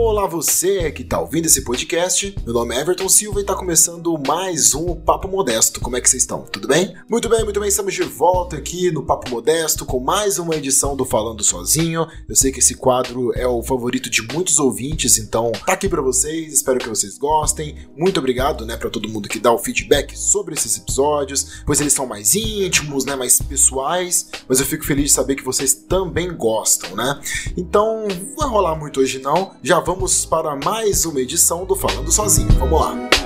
Olá você que está ouvindo esse podcast. Meu nome é Everton Silva e está começando mais um Papo Modesto. Como é que vocês estão? Tudo bem? Muito bem, muito bem. Estamos de volta aqui no Papo Modesto com mais uma edição do Falando Sozinho. Eu sei que esse quadro é o favorito de muitos ouvintes, então tá aqui para vocês. Espero que vocês gostem. Muito obrigado, né, para todo mundo que dá o feedback sobre esses episódios, pois eles são mais íntimos, né, mais pessoais, mas eu fico feliz de saber que vocês também gostam, né? Então, não vai rolar muito hoje não já vamos para mais uma edição do Falando Sozinho. Vamos lá!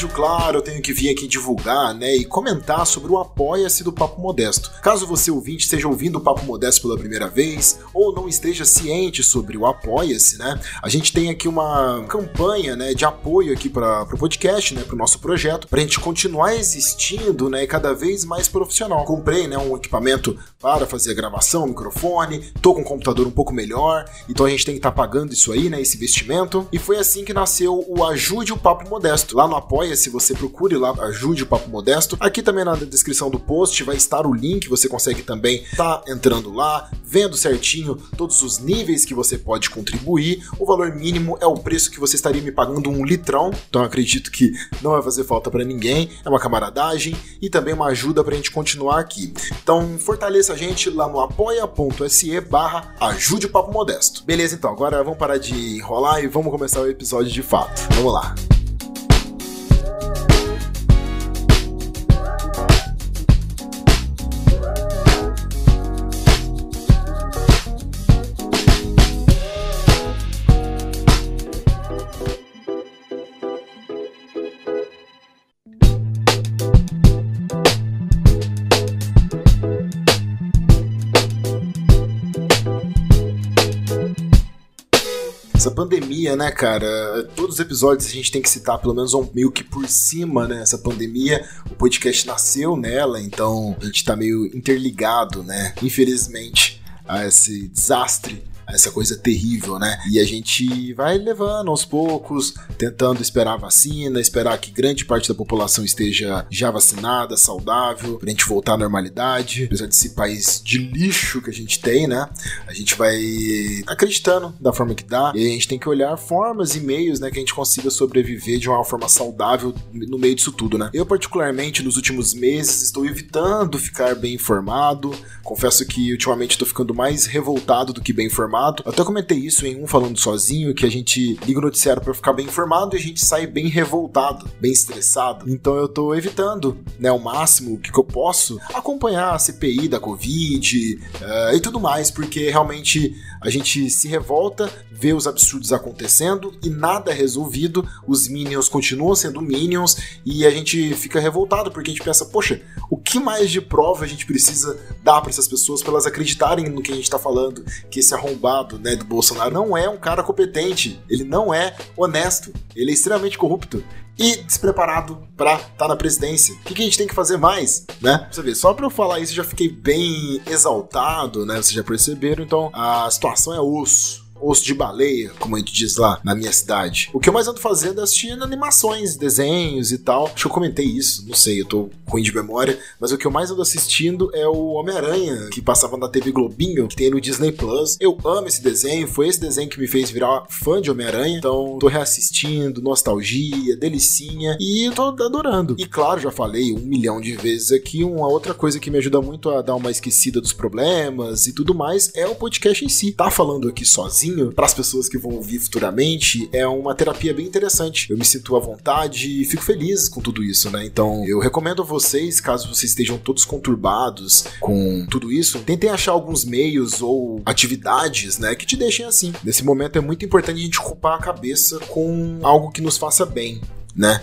Episódio, claro, eu tenho que vir aqui divulgar, né, e comentar sobre o Apoia-se do Papo Modesto. Caso você ouvinte esteja ouvindo o Papo Modesto pela primeira vez ou não esteja ciente sobre o Apoia-se, né, a gente tem aqui uma campanha, né, de apoio aqui para o podcast, né, para o nosso projeto, para a gente continuar existindo, né, e cada vez mais profissional. Comprei, né, um equipamento para fazer a gravação, microfone, tô com um computador um pouco melhor, então a gente tem que estar tá pagando isso aí, né, esse investimento. E foi assim que nasceu o Ajude o Papo Modesto. Lá no Apoia-se, você procure lá, ajude o Papo Modesto. Aqui também na descrição do post vai estar o link, você consegue também estar tá entrando lá, vendo certinho todos os níveis que você pode contribuir. O valor mínimo é o preço que você estaria me pagando um litrão, então acredito que não vai fazer falta para ninguém. É uma camaradagem e também uma ajuda para a gente continuar aqui. Então fortaleça a gente lá no apoia.se barra ajude o Papo Modesto. Beleza, então, agora vamos parar de enrolar e vamos começar o episódio de fato. Vamos lá. Pandemia, né, cara? Todos os episódios a gente tem que citar pelo menos um meio que por cima, né? Essa pandemia, o podcast nasceu nela, então a gente tá meio interligado, né? Infelizmente, a esse desastre essa coisa terrível, né? E a gente vai levando aos poucos, tentando esperar a vacina, esperar que grande parte da população esteja já vacinada, saudável, pra gente voltar à normalidade. Apesar desse país de lixo que a gente tem, né? A gente vai acreditando da forma que dá. E a gente tem que olhar formas e meios, né, que a gente consiga sobreviver de uma forma saudável no meio disso tudo, né? Eu, particularmente, nos últimos meses, estou evitando ficar bem informado. Confesso que ultimamente estou ficando mais revoltado do que bem informado Eu até comentei isso em um falando sozinho, que a gente liga o noticiário para ficar bem informado e a gente sai bem revoltado, bem estressado. Então eu tô evitando, né, o máximo que, que eu posso acompanhar a CPI da Covid uh, e tudo mais, porque realmente a gente se revolta, vê os absurdos acontecendo e nada é resolvido, os Minions continuam sendo Minions e a gente fica revoltado porque a gente pensa, poxa, o que mais de prova a gente precisa dar para essas pessoas para elas acreditarem no que a gente tá falando, que esse arrombado né, do Bolsonaro não é um cara competente, ele não é honesto, ele é extremamente corrupto e despreparado para estar tá na presidência. O que, que, a gente tem que fazer mais, né? Você vê, só para eu falar isso eu já fiquei bem exaltado, né? Vocês já perceberam, então a situação é osso osso de baleia, como a gente diz lá na minha cidade. O que eu mais ando fazendo é assistindo animações, desenhos e tal. Acho que eu comentei isso, não sei, eu tô ruim de memória, mas o que eu mais ando assistindo é o Homem-Aranha, que passava na TV Globinho, que tem no Disney Plus. Eu amo esse desenho, foi esse desenho que me fez virar fã de Homem-Aranha, então tô reassistindo, nostalgia, delicinha, e tô adorando. E claro, já falei um milhão de vezes aqui, uma outra coisa que me ajuda muito a dar uma esquecida dos problemas e tudo mais é o podcast em si. Tá falando aqui sozinho para as pessoas que vão ouvir futuramente, é uma terapia bem interessante. Eu me sinto à vontade e fico feliz com tudo isso, né? Então, eu recomendo a vocês, caso vocês estejam todos conturbados com tudo isso, tentem achar alguns meios ou atividades, né, que te deixem assim. Nesse momento é muito importante a gente ocupar a cabeça com algo que nos faça bem, né?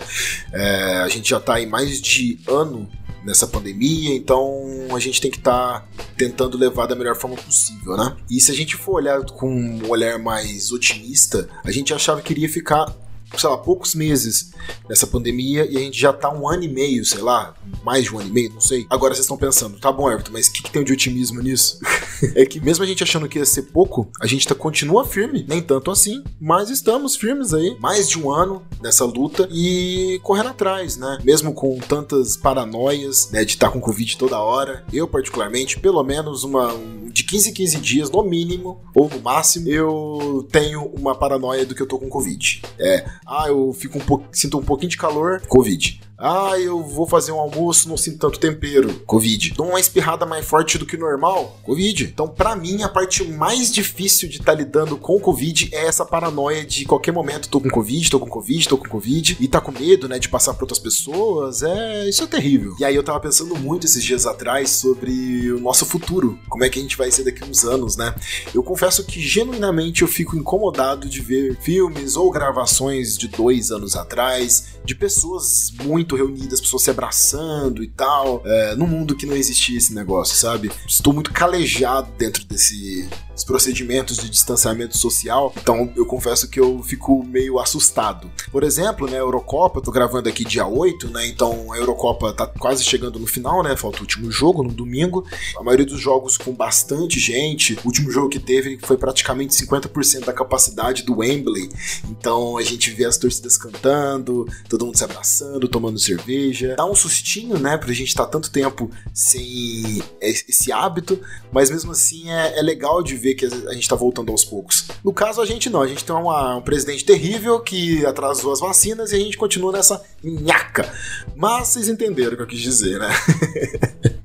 É, a gente já tá aí mais de ano nessa pandemia, então a gente tem que estar tá tentando levar da melhor forma possível, né? E se a gente for olhar com um olhar mais otimista, a gente achava que iria ficar sei lá, poucos meses nessa pandemia e a gente já tá um ano e meio, sei lá, mais de um ano e meio, não sei. Agora vocês estão pensando, tá bom, Everton, mas o que, que tem de otimismo nisso? é que mesmo a gente achando que ia ser pouco, a gente tá, continua firme, nem tanto assim, mas estamos firmes aí, mais de um ano nessa luta e correndo atrás, né? Mesmo com tantas paranoias, né, de estar tá com Covid toda hora, eu particularmente, pelo menos uma, um, de 15 em 15 dias, no mínimo, ou no máximo, eu tenho uma paranoia do que eu tô com Covid. É, ah, eu fico um pouco, sinto um pouquinho de calor, Covid. Ah, eu vou fazer um almoço, não sinto tanto tempero. Covid. Dou uma espirrada mais forte do que normal. Covid. Então, para mim, a parte mais difícil de estar tá lidando com o Covid é essa paranoia de qualquer momento tô com Covid, tô com Covid, tô com Covid. E tá com medo, né, de passar pra outras pessoas. É, isso é terrível. E aí eu tava pensando muito esses dias atrás sobre o nosso futuro. Como é que a gente vai ser daqui uns anos, né? Eu confesso que genuinamente eu fico incomodado de ver filmes ou gravações de dois anos atrás de pessoas muito reunidas, pessoas se abraçando e tal, é, num mundo que não existia esse negócio, sabe? Estou muito calejado dentro desse procedimentos de distanciamento social, então eu confesso que eu fico meio assustado. Por exemplo, né, a Eurocopa, eu tô gravando aqui dia 8, né, então a Eurocopa tá quase chegando no final, né, falta o último jogo no domingo, a maioria dos jogos com bastante gente, o último jogo que teve foi praticamente 50% da capacidade do Wembley, então a gente vê as torcidas cantando, todo mundo se abraçando, tomando cerveja, dá um sustinho, né, pra gente estar tá tanto tempo sem esse hábito, mas mesmo assim é, é legal de ver ver que a gente tá voltando aos poucos. No caso, a gente não. A gente tem uma, um presidente terrível que atrasou as vacinas e a gente continua nessa nhaca. Mas vocês entenderam o que eu quis dizer, né?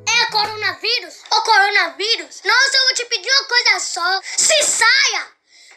é coronavírus? O coronavírus? Nossa, eu vou te pedir uma coisa só. Se saia!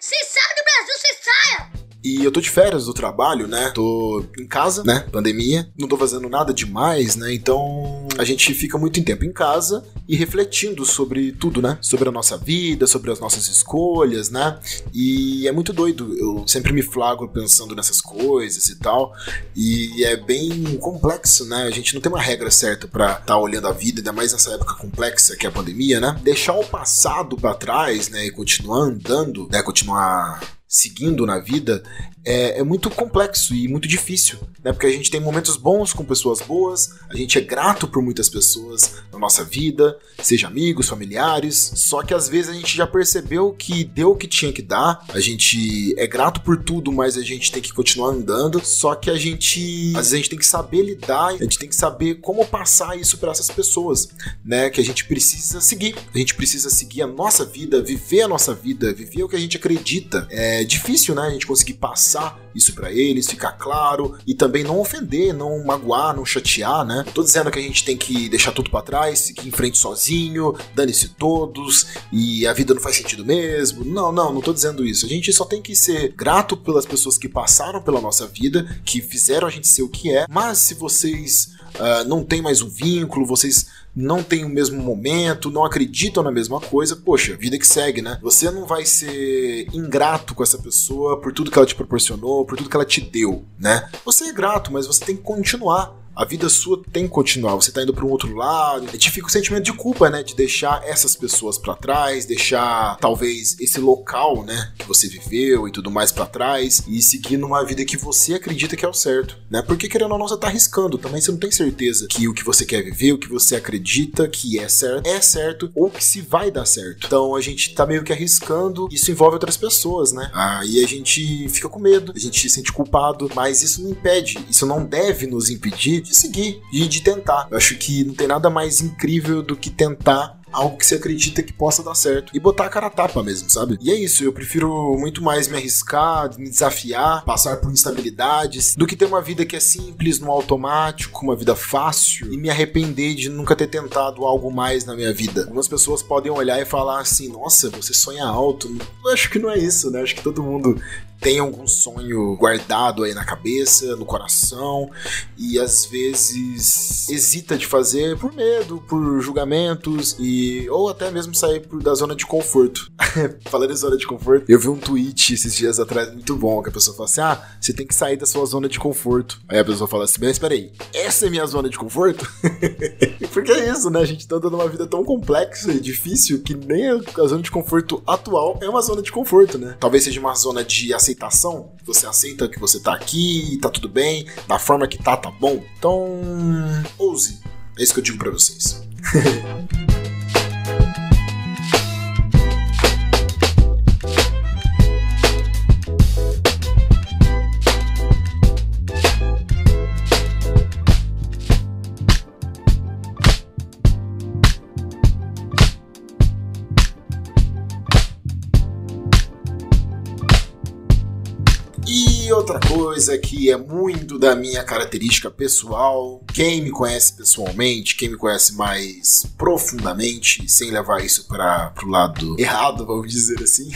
Se saia do Brasil, se saia! E eu tô de férias do trabalho, né? Tô em casa, né? Pandemia. Não tô fazendo nada demais, né? Então a gente fica muito tempo em casa e refletindo sobre tudo, né? Sobre a nossa vida, sobre as nossas escolhas, né? E é muito doido. Eu sempre me flagro pensando nessas coisas e tal. E é bem complexo, né? A gente não tem uma regra certa para estar tá olhando a vida, ainda mais nessa época complexa que é a pandemia, né? Deixar o passado para trás, né? E continuar andando, né? Continuar seguindo na vida é, é, muito complexo e muito difícil, né? Porque a gente tem momentos bons com pessoas boas, a gente é grato por muitas pessoas na nossa vida, seja amigos, familiares, só que às vezes a gente já percebeu que deu o que tinha que dar, a gente é grato por tudo, mas a gente tem que continuar andando, só que a gente, às vezes a gente tem que saber lidar, a gente tem que saber como passar isso para essas pessoas, né? Que a gente precisa seguir, a gente precisa seguir a nossa vida, viver a nossa vida, viver o que a gente acredita. É difícil, né? A gente conseguir passar isso para eles, ficar claro e também não ofender, não magoar, não chatear, né? Tô dizendo que a gente tem que deixar tudo para trás, seguir em frente sozinho, dane-se todos e a vida não faz sentido mesmo. Não, não, não tô dizendo isso. A gente só tem que ser grato pelas pessoas que passaram pela nossa vida, que fizeram a gente ser o que é, mas se vocês uh, não têm mais um vínculo, vocês não têm o mesmo momento, não acreditam na mesma coisa, poxa, vida que segue, né? Você não vai ser ingrato com essa pessoa por tudo que ela te proporcionou, por tudo que ela te deu, né? Você é grato, mas você tem que continuar a vida sua tem que continuar. Você tá indo para um outro lado. A gente fica o sentimento de culpa, né? De deixar essas pessoas para trás, deixar talvez esse local, né? Que você viveu e tudo mais para trás e seguir numa vida que você acredita que é o certo, né? Porque querendo ou não, você tá arriscando. Também você não tem certeza que o que você quer viver, o que você acredita que é certo, é certo ou que se vai dar certo. Então a gente tá meio que arriscando. Isso envolve outras pessoas, né? Aí a gente fica com medo, a gente se sente culpado, mas isso não impede, isso não deve nos impedir de seguir e de tentar. Eu acho que não tem nada mais incrível do que tentar algo que você acredita que possa dar certo e botar a cara a tapa mesmo, sabe? E é isso, eu prefiro muito mais me arriscar, me desafiar, passar por instabilidades, do que ter uma vida que é simples, no automático, uma vida fácil e me arrepender de nunca ter tentado algo mais na minha vida. Algumas pessoas podem olhar e falar assim: nossa, você sonha alto. Eu acho que não é isso, né? Acho que todo mundo tem algum sonho guardado aí na cabeça, no coração, e às vezes hesita de fazer por medo, por julgamentos, e ou até mesmo sair da zona de conforto. Falando em zona de conforto, eu vi um tweet esses dias atrás muito bom, que a pessoa fala assim: ah, você tem que sair da sua zona de conforto. Aí a pessoa fala assim: mas espera aí, essa é minha zona de conforto? Porque é isso, né? A gente tá dando uma vida tão complexa e difícil que nem a zona de conforto atual é uma zona de conforto, né? Talvez seja uma zona de aceitação, você aceita que você tá aqui, tá tudo bem, da forma que tá, tá bom. Então, ouse. É isso que eu digo para vocês. coisa que é muito da minha característica pessoal, quem me conhece pessoalmente, quem me conhece mais profundamente, sem levar isso para pro lado errado, vamos dizer assim,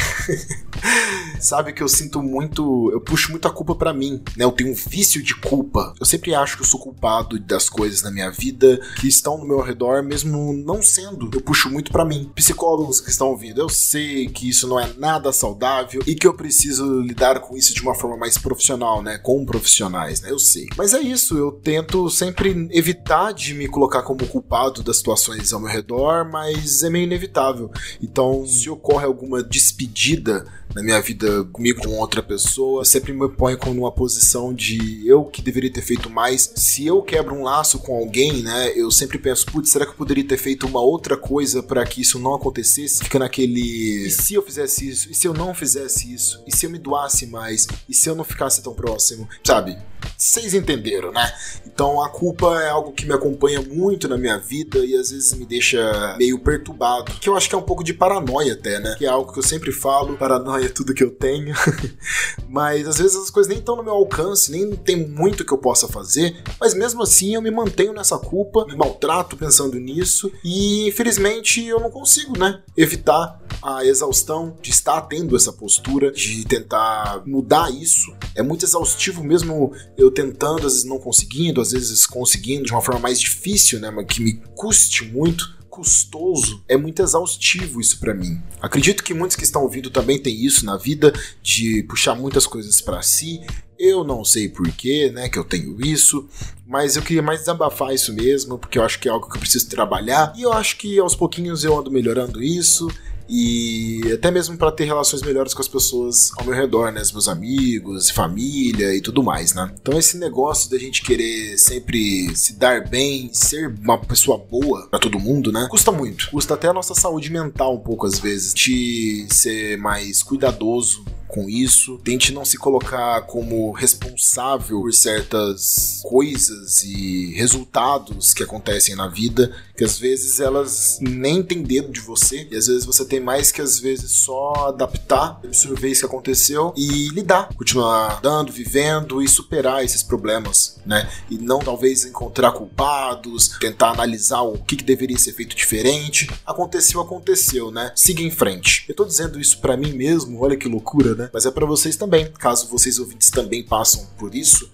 sabe que eu sinto muito, eu puxo muita culpa para mim, né? Eu tenho um vício de culpa. Eu sempre acho que eu sou culpado das coisas na minha vida que estão no meu redor, mesmo não sendo. Eu puxo muito para mim. Psicólogos que estão ouvindo, eu sei que isso não é nada saudável e que eu preciso lidar com isso de uma forma mais profissional profissional, né? Com profissionais, né? Eu sei. Mas é isso, eu tento sempre evitar de me colocar como culpado das situações ao meu redor, mas é meio inevitável. Então, se ocorre alguma despedida na minha vida comigo com outra pessoa, eu sempre me ponho numa posição de eu que deveria ter feito mais. Se eu quebro um laço com alguém, né, eu sempre penso, putz, será que eu poderia ter feito uma outra coisa para que isso não acontecesse? Fica naquele, e se eu fizesse isso? E se eu não fizesse isso? E se eu me doasse mais? E se eu não ficasse tão próximo? Sabe? Vocês entenderam, né? Então a culpa é algo que me acompanha muito na minha vida e às vezes me deixa meio perturbado. Que eu acho que é um pouco de paranoia até, né? Que é algo que eu sempre falo, paranoia é tudo que eu tenho. mas às vezes as coisas nem estão no meu alcance, nem tem muito que eu possa fazer, mas mesmo assim eu me mantenho nessa culpa, me maltrato pensando nisso e infelizmente eu não consigo, né? Evitar a exaustão de estar tendo essa postura, de tentar mudar isso. É muito exaustivo mesmo eu tentando, às vezes não conseguindo, às vezes conseguindo de uma forma mais difícil, né? Mas que me custe muito custoso, é muito exaustivo isso para mim. Acredito que muitos que estão ouvindo também têm isso na vida de puxar muitas coisas para si. Eu não sei porquê, né, que eu tenho isso, mas eu queria mais desabafar isso mesmo, porque eu acho que é algo que eu preciso trabalhar e eu acho que aos pouquinhos eu ando melhorando isso e até mesmo para ter relações melhores com as pessoas ao meu redor, né, os meus amigos, família e tudo mais, né? Então esse negócio da gente querer sempre se dar bem, ser uma pessoa boa para todo mundo, né? Custa muito. Custa até a nossa saúde mental um pouco às vezes, de ser mais cuidadoso com isso. Tente não se colocar como responsável por certas coisas e resultados que acontecem na vida, que às vezes elas nem têm dedo de você, e às vezes você tem mais que às vezes só adaptar, absorver isso que aconteceu e lidar, continuar dando, vivendo e superar esses problemas, né? E não talvez encontrar culpados, tentar analisar o que, que deveria ser feito diferente. Aconteceu, aconteceu, né? Siga em frente. Eu tô dizendo isso para mim mesmo, olha que loucura, né? Né? Mas é para vocês também, caso vocês ouvintes também passam por isso.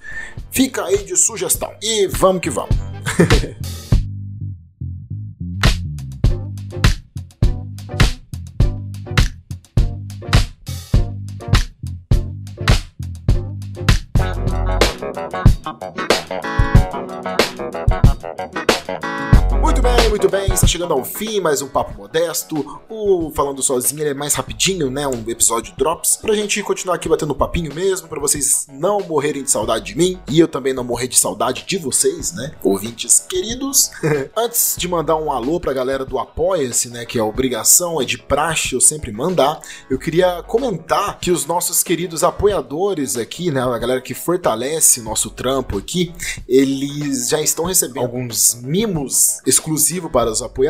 Fica aí de sugestão. E vamos que vamos. chegando ao fim, mais um papo modesto. O Falando Sozinho é mais rapidinho, né? Um episódio drops. Pra gente continuar aqui batendo papinho mesmo, para vocês não morrerem de saudade de mim e eu também não morrer de saudade de vocês, né? Ouvintes queridos. Antes de mandar um alô pra galera do Apoia-se, né? Que é obrigação, é de praxe eu sempre mandar. Eu queria comentar que os nossos queridos apoiadores aqui, né? A galera que fortalece nosso trampo aqui, eles já estão recebendo alguns mimos exclusivos para os apoiadores.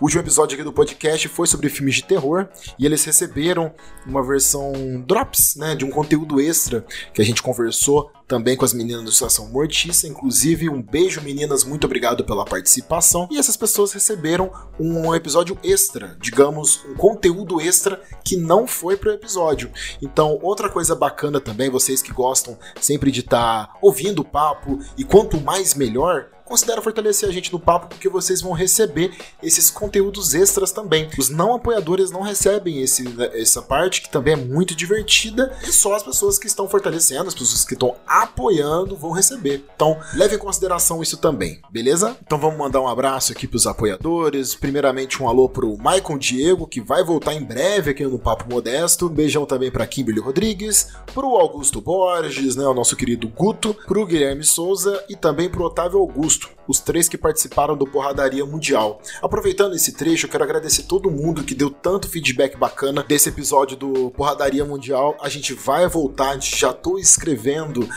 O último episódio aqui do podcast foi sobre filmes de terror e eles receberam uma versão drops, né, de um conteúdo extra que a gente conversou também com as meninas do Estação Mortiça. Inclusive, um beijo, meninas, muito obrigado pela participação. E essas pessoas receberam um episódio extra, digamos, um conteúdo extra que não foi pro episódio. Então, outra coisa bacana também, vocês que gostam sempre de estar tá ouvindo o papo, e quanto mais melhor, considera fortalecer a gente no papo porque vocês vão receber esses conteúdos extras também. Os não apoiadores não recebem esse, essa parte que também é muito divertida e só as pessoas que estão fortalecendo, as pessoas que estão apoiando vão receber. Então, leve em consideração isso também, beleza? Então vamos mandar um abraço aqui pros apoiadores. Primeiramente um alô pro Maicon Diego, que vai voltar em breve aqui no Papo Modesto. Um beijão também para Kimberly Rodrigues, pro Augusto Borges, né, o nosso querido Guto, pro Guilherme Souza e também pro Otávio Augusto, used os três que participaram do Porradaria Mundial. Aproveitando esse trecho, eu quero agradecer todo mundo que deu tanto feedback bacana desse episódio do Porradaria Mundial. A gente vai voltar, já tô escrevendo uh,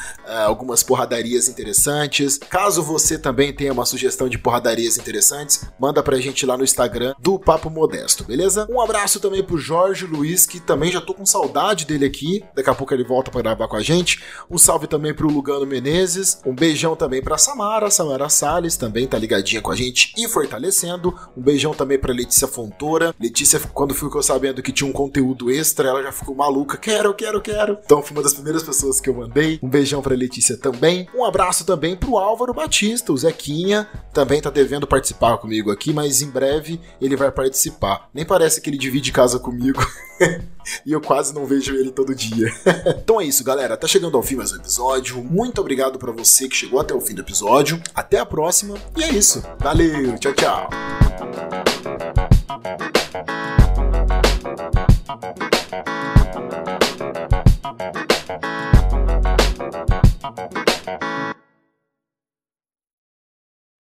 algumas porradarias interessantes. Caso você também tenha uma sugestão de porradarias interessantes, manda pra gente lá no Instagram do Papo Modesto, beleza? Um abraço também pro Jorge Luiz, que também já tô com saudade dele aqui. Daqui a pouco ele volta para gravar com a gente. Um salve também pro Lugano Menezes. Um beijão também pra Samara, Samara Salles, também tá ligadinha com a gente e fortalecendo. Um beijão também pra Letícia Fontoura. Letícia, quando ficou sabendo que tinha um conteúdo extra, ela já ficou maluca. Quero, quero, quero. Então foi uma das primeiras pessoas que eu mandei. Um beijão pra Letícia também. Um abraço também pro Álvaro Batista, o Zequinha. Também tá devendo participar comigo aqui, mas em breve ele vai participar. Nem parece que ele divide casa comigo. e eu quase não vejo ele todo dia. então é isso, galera. Tá chegando ao fim mais um episódio. Muito obrigado para você que chegou até o fim do episódio. Até a próxima. E é isso. Valeu. Tchau, tchau.